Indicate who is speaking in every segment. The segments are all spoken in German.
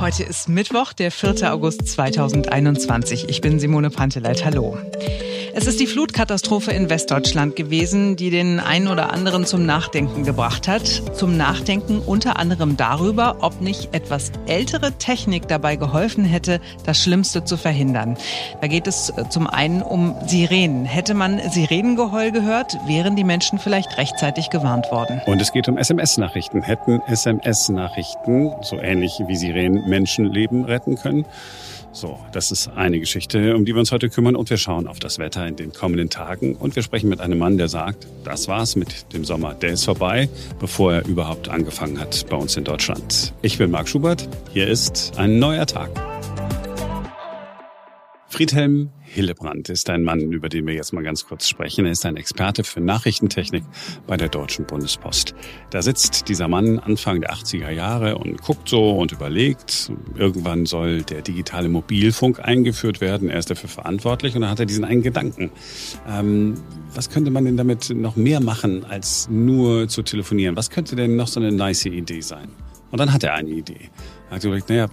Speaker 1: Heute ist Mittwoch, der 4. August 2021. Ich bin Simone Panteleit. Hallo. Es ist die Flutkatastrophe in Westdeutschland gewesen, die den einen oder anderen zum Nachdenken gebracht hat. Zum Nachdenken unter anderem darüber, ob nicht etwas ältere Technik dabei geholfen hätte, das Schlimmste zu verhindern. Da geht es äh, zum einen um Sirenen. Hätte man Sirenengeheul gehört, wären die Menschen vielleicht rechtzeitig gewarnt worden.
Speaker 2: Und es geht um SMS-Nachrichten. Hätten SMS-Nachrichten, so ähnlich wie Sirenen, Menschenleben retten können? So, das ist eine Geschichte, um die wir uns heute kümmern und wir schauen auf das Wetter in den kommenden Tagen und wir sprechen mit einem Mann, der sagt, das war's mit dem Sommer. Der ist vorbei, bevor er überhaupt angefangen hat bei uns in Deutschland. Ich bin Marc Schubert. Hier ist ein neuer Tag. Friedhelm Hillebrand ist ein Mann, über den wir jetzt mal ganz kurz sprechen. Er ist ein Experte für Nachrichtentechnik bei der Deutschen Bundespost. Da sitzt dieser Mann Anfang der 80er Jahre und guckt so und überlegt. Irgendwann soll der digitale Mobilfunk eingeführt werden. Er ist dafür verantwortlich und dann hat er diesen einen Gedanken. Ähm, was könnte man denn damit noch mehr machen, als nur zu telefonieren? Was könnte denn noch so eine nice Idee sein? Und dann hat er eine Idee. Er hat gesagt, naja,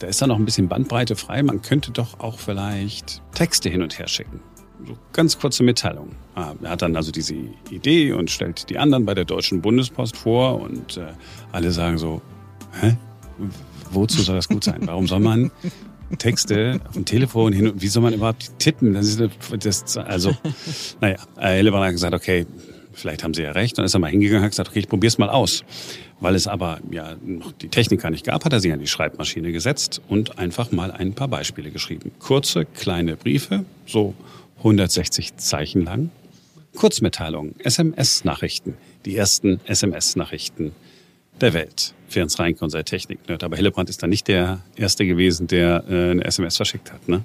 Speaker 2: da ist dann noch ein bisschen Bandbreite frei. Man könnte doch auch vielleicht Texte hin und her schicken. So ganz kurze Mitteilungen. Ah, er hat dann also diese Idee und stellt die anderen bei der Deutschen Bundespost vor und äh, alle sagen so, hä? Wozu soll das gut sein? Warum soll man Texte auf dem Telefon hin und wie soll man überhaupt tippen? Das ist das, also, naja, Hillebrand hat gesagt, okay, vielleicht haben sie ja recht. Dann ist er mal hingegangen und hat gesagt, okay, ich probiere es mal aus. Weil es aber ja noch die Techniker nicht gab, hat er sich an die Schreibmaschine gesetzt und einfach mal ein paar Beispiele geschrieben. Kurze, kleine Briefe, so 160 Zeichen lang. Kurzmitteilungen, SMS-Nachrichten, die ersten SMS-Nachrichten der Welt. Ferenc Reinke, unser Technik-Nerd. Aber Hillebrand ist da nicht der Erste gewesen, der äh, eine SMS verschickt hat, ne?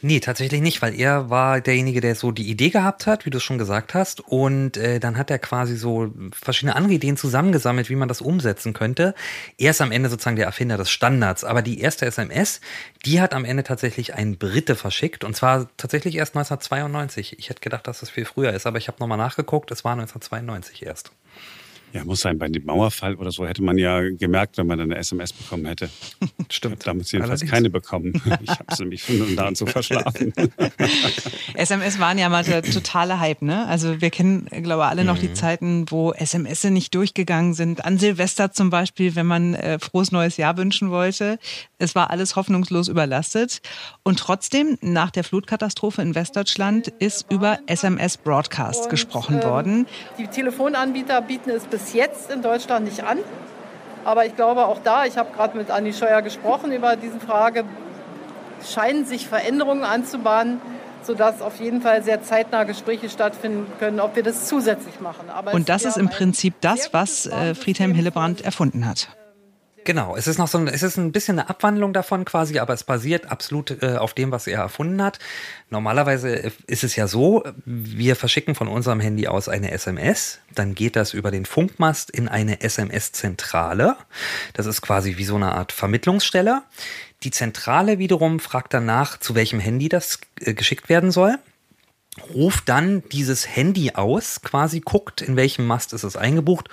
Speaker 3: Nee, tatsächlich nicht, weil er war derjenige, der so die Idee gehabt hat, wie du es schon gesagt hast. Und äh, dann hat er quasi so verschiedene andere Ideen zusammengesammelt, wie man das umsetzen könnte. Er ist am Ende sozusagen der Erfinder des Standards. Aber die erste SMS, die hat am Ende tatsächlich ein Brite verschickt. Und zwar tatsächlich erst 1992. Ich hätte gedacht, dass das viel früher ist, aber ich habe nochmal nachgeguckt. Es war 1992 erst.
Speaker 2: Ja, muss sein. Bei dem Mauerfall oder so hätte man ja gemerkt, wenn man eine SMS bekommen hätte.
Speaker 3: Stimmt.
Speaker 2: Damals jedenfalls Allerdings. keine bekommen. Ich habe es nämlich schon da und so verschlafen.
Speaker 1: SMS waren ja mal der totale Hype, ne? Also wir kennen, glaube ich, alle noch mhm. die Zeiten, wo SMS nicht durchgegangen sind. An Silvester zum Beispiel, wenn man äh, frohes neues Jahr wünschen wollte. Es war alles hoffnungslos überlastet. Und trotzdem, nach der Flutkatastrophe in Westdeutschland ist über SMS Broadcast und, gesprochen ähm, worden.
Speaker 4: Die Telefonanbieter bieten es bis bis jetzt in Deutschland nicht an. Aber ich glaube auch da, ich habe gerade mit Anni Scheuer gesprochen über diese Frage, scheinen sich Veränderungen anzubahnen, sodass auf jeden Fall sehr zeitnah Gespräche stattfinden können, ob wir das zusätzlich machen.
Speaker 1: Aber Und das ist im Prinzip das, was äh, Friedhelm Hillebrand erfunden hat.
Speaker 3: Genau, es ist noch so ein, es ist ein bisschen eine Abwandlung davon quasi, aber es basiert absolut äh, auf dem, was er erfunden hat. Normalerweise äh, ist es ja so, wir verschicken von unserem Handy aus eine SMS, dann geht das über den Funkmast in eine SMS-Zentrale. Das ist quasi wie so eine Art Vermittlungsstelle. Die Zentrale wiederum fragt danach, zu welchem Handy das äh, geschickt werden soll ruft dann dieses Handy aus, quasi guckt, in welchem Mast ist es eingebucht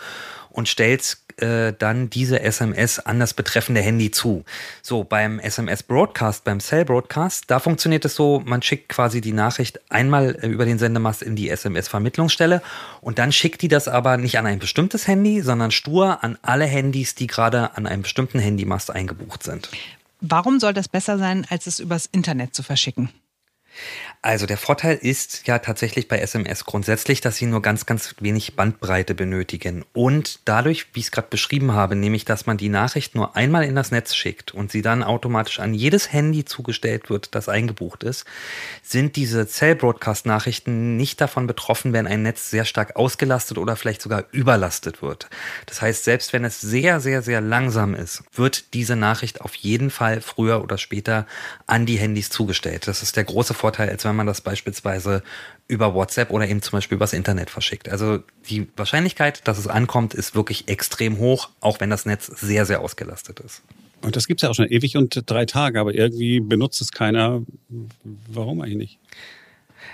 Speaker 3: und stellt äh, dann diese SMS an das betreffende Handy zu. So, beim SMS Broadcast, beim Cell Broadcast, da funktioniert es so, man schickt quasi die Nachricht einmal äh, über den Sendemast in die SMS-Vermittlungsstelle und dann schickt die das aber nicht an ein bestimmtes Handy, sondern stur an alle Handys, die gerade an einem bestimmten Handymast eingebucht sind.
Speaker 1: Warum soll das besser sein, als es übers Internet zu verschicken?
Speaker 3: Also der Vorteil ist ja tatsächlich bei SMS grundsätzlich, dass sie nur ganz, ganz wenig Bandbreite benötigen. Und dadurch, wie ich es gerade beschrieben habe, nämlich, dass man die Nachricht nur einmal in das Netz schickt und sie dann automatisch an jedes Handy zugestellt wird, das eingebucht ist, sind diese Cell-Broadcast-Nachrichten nicht davon betroffen, wenn ein Netz sehr stark ausgelastet oder vielleicht sogar überlastet wird. Das heißt, selbst wenn es sehr, sehr, sehr langsam ist, wird diese Nachricht auf jeden Fall früher oder später an die Handys zugestellt. Das ist der große Vorteil, als wenn man das beispielsweise über WhatsApp oder eben zum Beispiel übers Internet verschickt. Also die Wahrscheinlichkeit, dass es ankommt, ist wirklich extrem hoch, auch wenn das Netz sehr, sehr ausgelastet ist.
Speaker 2: Und das gibt es ja auch schon ewig und drei Tage, aber irgendwie benutzt es keiner. Warum eigentlich nicht?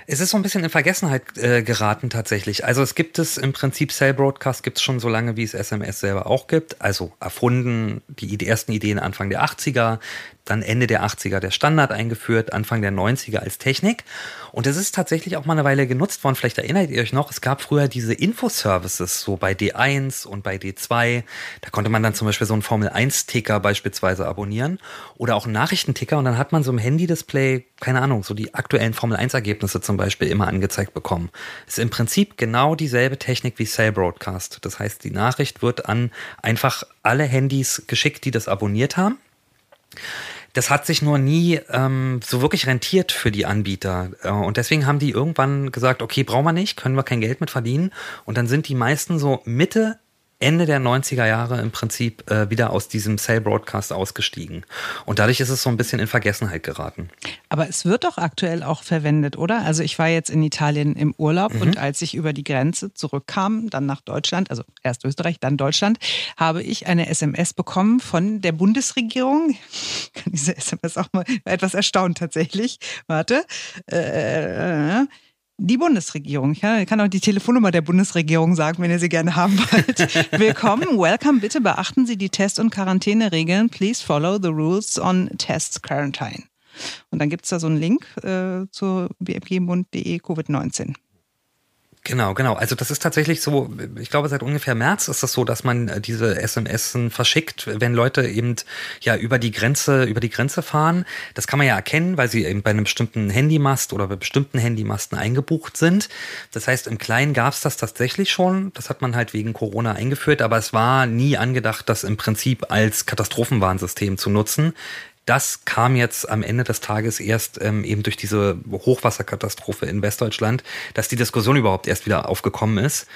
Speaker 3: Es ist so ein bisschen in Vergessenheit äh, geraten tatsächlich. Also es gibt es im Prinzip Cell Broadcast gibt es schon so lange, wie es SMS selber auch gibt. Also erfunden, die, die ersten Ideen Anfang der 80er, dann Ende der 80er der Standard eingeführt, Anfang der 90er als Technik. Und es ist tatsächlich auch mal eine Weile genutzt worden. Vielleicht erinnert ihr euch noch, es gab früher diese Infoservices, so bei D1 und bei D2. Da konnte man dann zum Beispiel so einen Formel-1-Ticker beispielsweise abonnieren oder auch einen Nachrichtenticker und dann hat man so im Handy-Display, keine Ahnung, so die aktuellen Formel-1-Ergebnisse zum Beispiel immer angezeigt bekommen. Ist im Prinzip genau dieselbe Technik wie Cell Broadcast. Das heißt, die Nachricht wird an einfach alle Handys geschickt, die das abonniert haben. Das hat sich nur nie ähm, so wirklich rentiert für die Anbieter. Äh, und deswegen haben die irgendwann gesagt, okay, brauchen wir nicht, können wir kein Geld mit verdienen. Und dann sind die meisten so Mitte Ende der 90er Jahre im Prinzip äh, wieder aus diesem Cell Broadcast ausgestiegen. Und dadurch ist es so ein bisschen in Vergessenheit geraten.
Speaker 1: Aber es wird doch aktuell auch verwendet, oder? Also ich war jetzt in Italien im Urlaub mhm. und als ich über die Grenze zurückkam, dann nach Deutschland, also erst Österreich, dann Deutschland, habe ich eine SMS bekommen von der Bundesregierung. Ich kann diese SMS auch mal etwas erstaunt tatsächlich. Warte. Äh, äh, äh die Bundesregierung. Ich kann auch die Telefonnummer der Bundesregierung sagen, wenn ihr sie gerne haben wollt. Willkommen, welcome. Bitte beachten Sie die Test- und Quarantäneregeln. Please follow the rules on Tests Quarantine. Und dann gibt es da so einen Link äh, zur bfgbund.de Covid-19.
Speaker 3: Genau, genau. Also das ist tatsächlich so, ich glaube seit ungefähr März ist das so, dass man äh, diese SMS verschickt, wenn Leute eben ja über die Grenze, über die Grenze fahren. Das kann man ja erkennen, weil sie eben bei einem bestimmten Handymast oder bei bestimmten Handymasten eingebucht sind. Das heißt, im Kleinen gab es das tatsächlich schon. Das hat man halt wegen Corona eingeführt, aber es war nie angedacht, das im Prinzip als Katastrophenwarnsystem zu nutzen. Das kam jetzt am Ende des Tages erst ähm, eben durch diese Hochwasserkatastrophe in Westdeutschland, dass die Diskussion überhaupt erst wieder aufgekommen ist.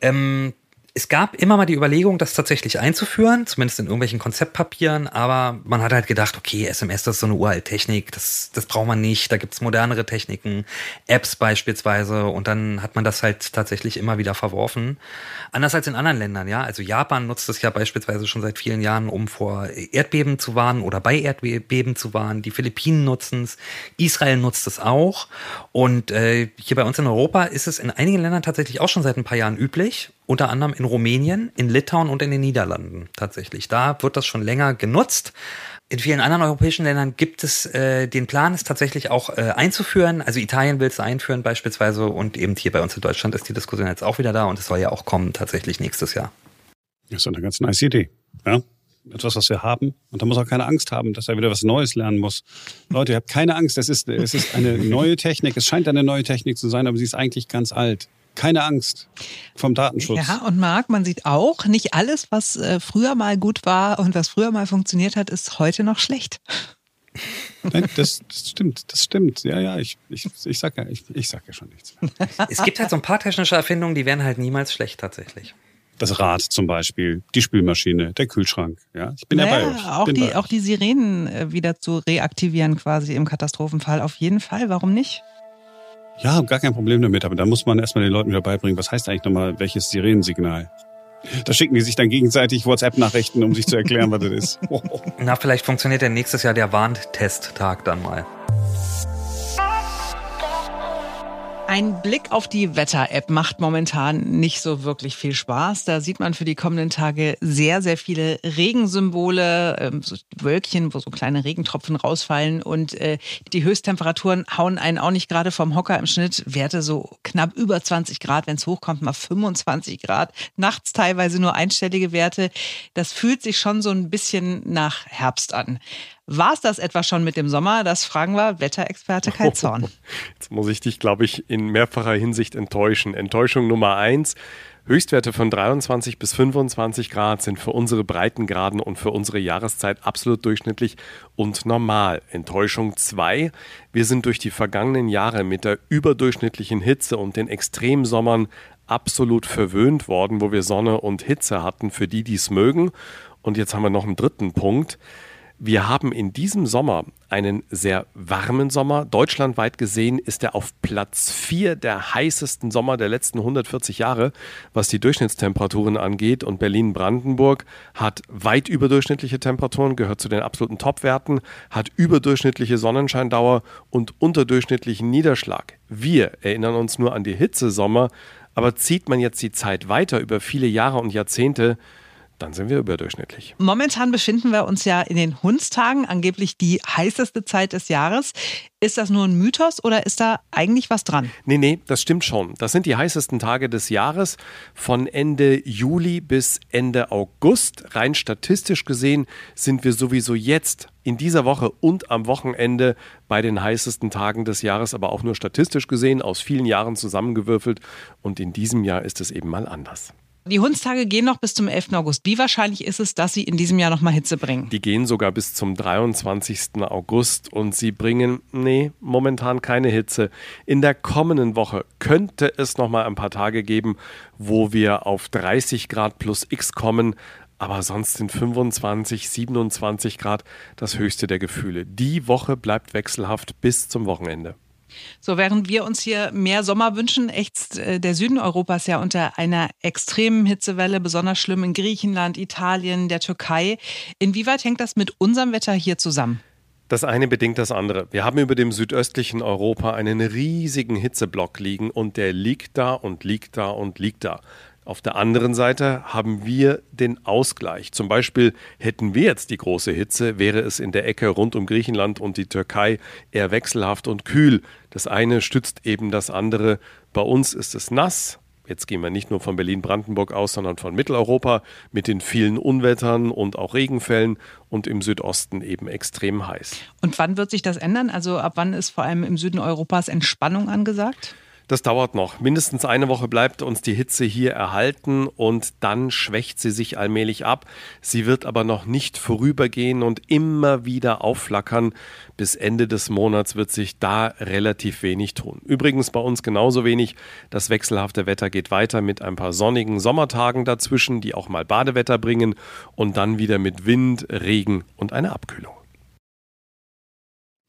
Speaker 3: Ähm, es gab immer mal die Überlegung, das tatsächlich einzuführen, zumindest in irgendwelchen Konzeptpapieren, aber man hat halt gedacht, okay, SMS, das ist so eine uralte Technik, das, das braucht man nicht, da gibt's modernere Techniken, Apps beispielsweise, und dann hat man das halt tatsächlich immer wieder verworfen. Anders als in anderen Ländern, ja. Also Japan nutzt es ja beispielsweise schon seit vielen Jahren, um vor Erdbeben zu warnen oder bei Erdbeben zu warnen. Die Philippinen nutzen es, Israel nutzt es auch. Und äh, hier bei uns in Europa ist es in einigen Ländern tatsächlich auch schon seit ein paar Jahren üblich unter anderem in Rumänien, in Litauen und in den Niederlanden tatsächlich. Da wird das schon länger genutzt. In vielen anderen europäischen Ländern gibt es äh, den Plan, es tatsächlich auch äh, einzuführen. Also Italien will es einführen beispielsweise und eben hier bei uns in Deutschland ist die Diskussion jetzt auch wieder da und es soll ja auch kommen tatsächlich nächstes Jahr.
Speaker 2: Das ist eine ganz nice Idee. Ja? Etwas, was wir haben. Und da muss auch keine Angst haben, dass er wieder was Neues lernen muss. Leute, ihr habt keine Angst. Es ist, es ist eine neue Technik. Es scheint eine neue Technik zu sein, aber sie ist eigentlich ganz alt keine Angst vom Datenschutz.
Speaker 1: Ja, und Marc, man sieht auch, nicht alles, was äh, früher mal gut war und was früher mal funktioniert hat, ist heute noch schlecht.
Speaker 2: Nein, das, das, stimmt, das stimmt. Ja, ja, ich, ich, ich sag ja, ich, ich sag ja schon nichts.
Speaker 3: Es gibt halt so ein paar technische Erfindungen, die werden halt niemals schlecht tatsächlich.
Speaker 2: Das Rad zum Beispiel, die Spülmaschine, der Kühlschrank. Ja, ich bin naja, dabei.
Speaker 1: Auch, die, auch die Sirenen äh, wieder zu reaktivieren quasi im Katastrophenfall. Auf jeden Fall, warum nicht?
Speaker 2: Ja, gar kein Problem damit, aber da muss man erstmal den Leuten wieder beibringen, was heißt eigentlich nochmal welches Sirenensignal? Da schicken die sich dann gegenseitig WhatsApp-Nachrichten, um sich zu erklären, was das ist.
Speaker 3: Na, vielleicht funktioniert ja nächstes Jahr der Warntest-Tag dann mal.
Speaker 1: Ein Blick auf die Wetter-App macht momentan nicht so wirklich viel Spaß. Da sieht man für die kommenden Tage sehr, sehr viele Regensymbole, ähm, so Wölkchen, wo so kleine Regentropfen rausfallen. Und äh, die Höchsttemperaturen hauen einen auch nicht gerade vom Hocker im Schnitt. Werte so knapp über 20 Grad, wenn es hochkommt, mal 25 Grad. Nachts teilweise nur einstellige Werte. Das fühlt sich schon so ein bisschen nach Herbst an. War es das etwa schon mit dem Sommer? Das fragen wir Wetterexperte Kai Zorn.
Speaker 5: Jetzt muss ich dich, glaube ich, in mehrfacher Hinsicht enttäuschen. Enttäuschung Nummer eins. Höchstwerte von 23 bis 25 Grad sind für unsere Breitengraden und für unsere Jahreszeit absolut durchschnittlich und normal. Enttäuschung 2. Wir sind durch die vergangenen Jahre mit der überdurchschnittlichen Hitze und den Extremsommern absolut verwöhnt worden, wo wir Sonne und Hitze hatten für die, die es mögen. Und jetzt haben wir noch einen dritten Punkt. Wir haben in diesem Sommer einen sehr warmen Sommer. Deutschlandweit gesehen ist er auf Platz 4 der heißesten Sommer der letzten 140 Jahre, was die Durchschnittstemperaturen angeht. Und Berlin-Brandenburg hat weit überdurchschnittliche Temperaturen, gehört zu den absoluten Topwerten, hat überdurchschnittliche Sonnenscheindauer und unterdurchschnittlichen Niederschlag. Wir erinnern uns nur an die Hitzesommer, aber zieht man jetzt die Zeit weiter über viele Jahre und Jahrzehnte, dann sind wir überdurchschnittlich.
Speaker 1: Momentan befinden wir uns ja in den Hundstagen, angeblich die heißeste Zeit des Jahres. Ist das nur ein Mythos oder ist da eigentlich was dran?
Speaker 5: Nee, nee, das stimmt schon. Das sind die heißesten Tage des Jahres von Ende Juli bis Ende August. Rein statistisch gesehen sind wir sowieso jetzt in dieser Woche und am Wochenende bei den heißesten Tagen des Jahres, aber auch nur statistisch gesehen, aus vielen Jahren zusammengewürfelt. Und in diesem Jahr ist es eben mal anders.
Speaker 1: Die Hundstage gehen noch bis zum 11. August. Wie wahrscheinlich ist es, dass sie in diesem Jahr nochmal Hitze bringen?
Speaker 5: Die gehen sogar bis zum 23. August und sie bringen, nee, momentan keine Hitze. In der kommenden Woche könnte es nochmal ein paar Tage geben, wo wir auf 30 Grad plus X kommen. Aber sonst sind 25, 27 Grad das höchste der Gefühle. Die Woche bleibt wechselhaft bis zum Wochenende.
Speaker 1: So, während wir uns hier mehr Sommer wünschen, ächzt äh, der Süden Europas ja unter einer extremen Hitzewelle, besonders schlimm in Griechenland, Italien, der Türkei. Inwieweit hängt das mit unserem Wetter hier zusammen?
Speaker 5: Das eine bedingt das andere. Wir haben über dem südöstlichen Europa einen riesigen Hitzeblock liegen und der liegt da und liegt da und liegt da. Auf der anderen Seite haben wir den Ausgleich. Zum Beispiel hätten wir jetzt die große Hitze, wäre es in der Ecke rund um Griechenland und die Türkei eher wechselhaft und kühl. Das eine stützt eben das andere. Bei uns ist es nass. Jetzt gehen wir nicht nur von Berlin-Brandenburg aus, sondern von Mitteleuropa mit den vielen Unwettern und auch Regenfällen und im Südosten eben extrem heiß.
Speaker 1: Und wann wird sich das ändern? Also ab wann ist vor allem im Süden Europas Entspannung angesagt?
Speaker 5: Das dauert noch. Mindestens eine Woche bleibt uns die Hitze hier erhalten und dann schwächt sie sich allmählich ab. Sie wird aber noch nicht vorübergehen und immer wieder aufflackern. Bis Ende des Monats wird sich da relativ wenig tun. Übrigens bei uns genauso wenig. Das wechselhafte Wetter geht weiter mit ein paar sonnigen Sommertagen dazwischen, die auch mal Badewetter bringen und dann wieder mit Wind, Regen und einer Abkühlung.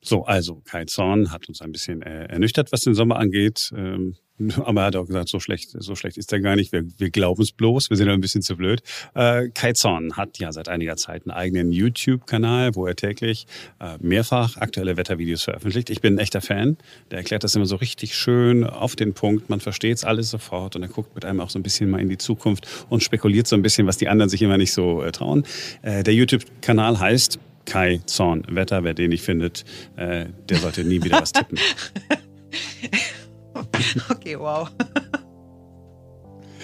Speaker 2: So, also Kai Zorn hat uns ein bisschen äh, ernüchtert, was den Sommer angeht. Ähm, aber er hat auch gesagt, so schlecht, so schlecht ist er gar nicht. Wir, wir glauben es bloß, wir sind ein bisschen zu blöd. Äh, Kai Zorn hat ja seit einiger Zeit einen eigenen YouTube-Kanal, wo er täglich äh, mehrfach aktuelle Wettervideos veröffentlicht. Ich bin ein echter Fan. Der erklärt das immer so richtig schön auf den Punkt. Man versteht es alles sofort und er guckt mit einem auch so ein bisschen mal in die Zukunft und spekuliert so ein bisschen, was die anderen sich immer nicht so äh, trauen. Äh, der YouTube-Kanal heißt Kai Zorn Wetter. Wer den nicht findet, äh, der sollte nie wieder was tippen.
Speaker 1: okay, wow.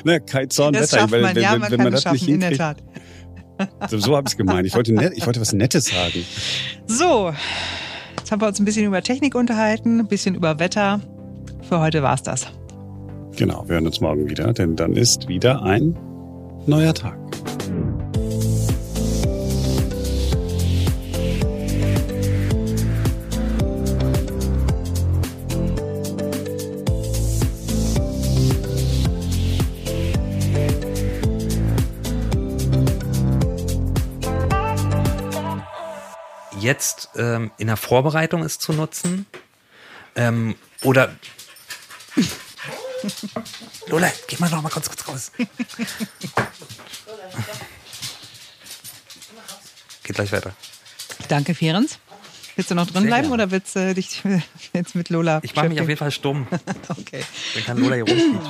Speaker 2: Ne, Kai Zorn
Speaker 1: das
Speaker 2: Wetter.
Speaker 1: Schafft man,
Speaker 2: wenn,
Speaker 1: ja,
Speaker 2: wenn,
Speaker 1: man
Speaker 2: wenn
Speaker 1: kann
Speaker 2: man
Speaker 1: es
Speaker 2: das nicht
Speaker 1: schaffen, in der
Speaker 2: hinkriegt.
Speaker 1: Tat.
Speaker 2: So, so habe ich es gemeint. Ich wollte, net, ich wollte was Nettes sagen.
Speaker 1: So, jetzt haben wir uns ein bisschen über Technik unterhalten, ein bisschen über Wetter. Für heute war's das.
Speaker 2: Genau, wir hören uns morgen wieder, denn dann ist wieder ein neuer Tag.
Speaker 3: Jetzt ähm, in der Vorbereitung ist zu nutzen. Ähm, oder. Lola, geh mal noch mal kurz, kurz raus. Geht gleich weiter.
Speaker 1: Danke, Ferenc. Willst du noch drin
Speaker 3: Sehr
Speaker 1: bleiben
Speaker 3: gerne.
Speaker 1: oder willst du dich jetzt mit Lola
Speaker 3: Ich mache mich auf jeden Fall stumm.
Speaker 1: Okay.
Speaker 3: Dann kann Lola hier rumspielen.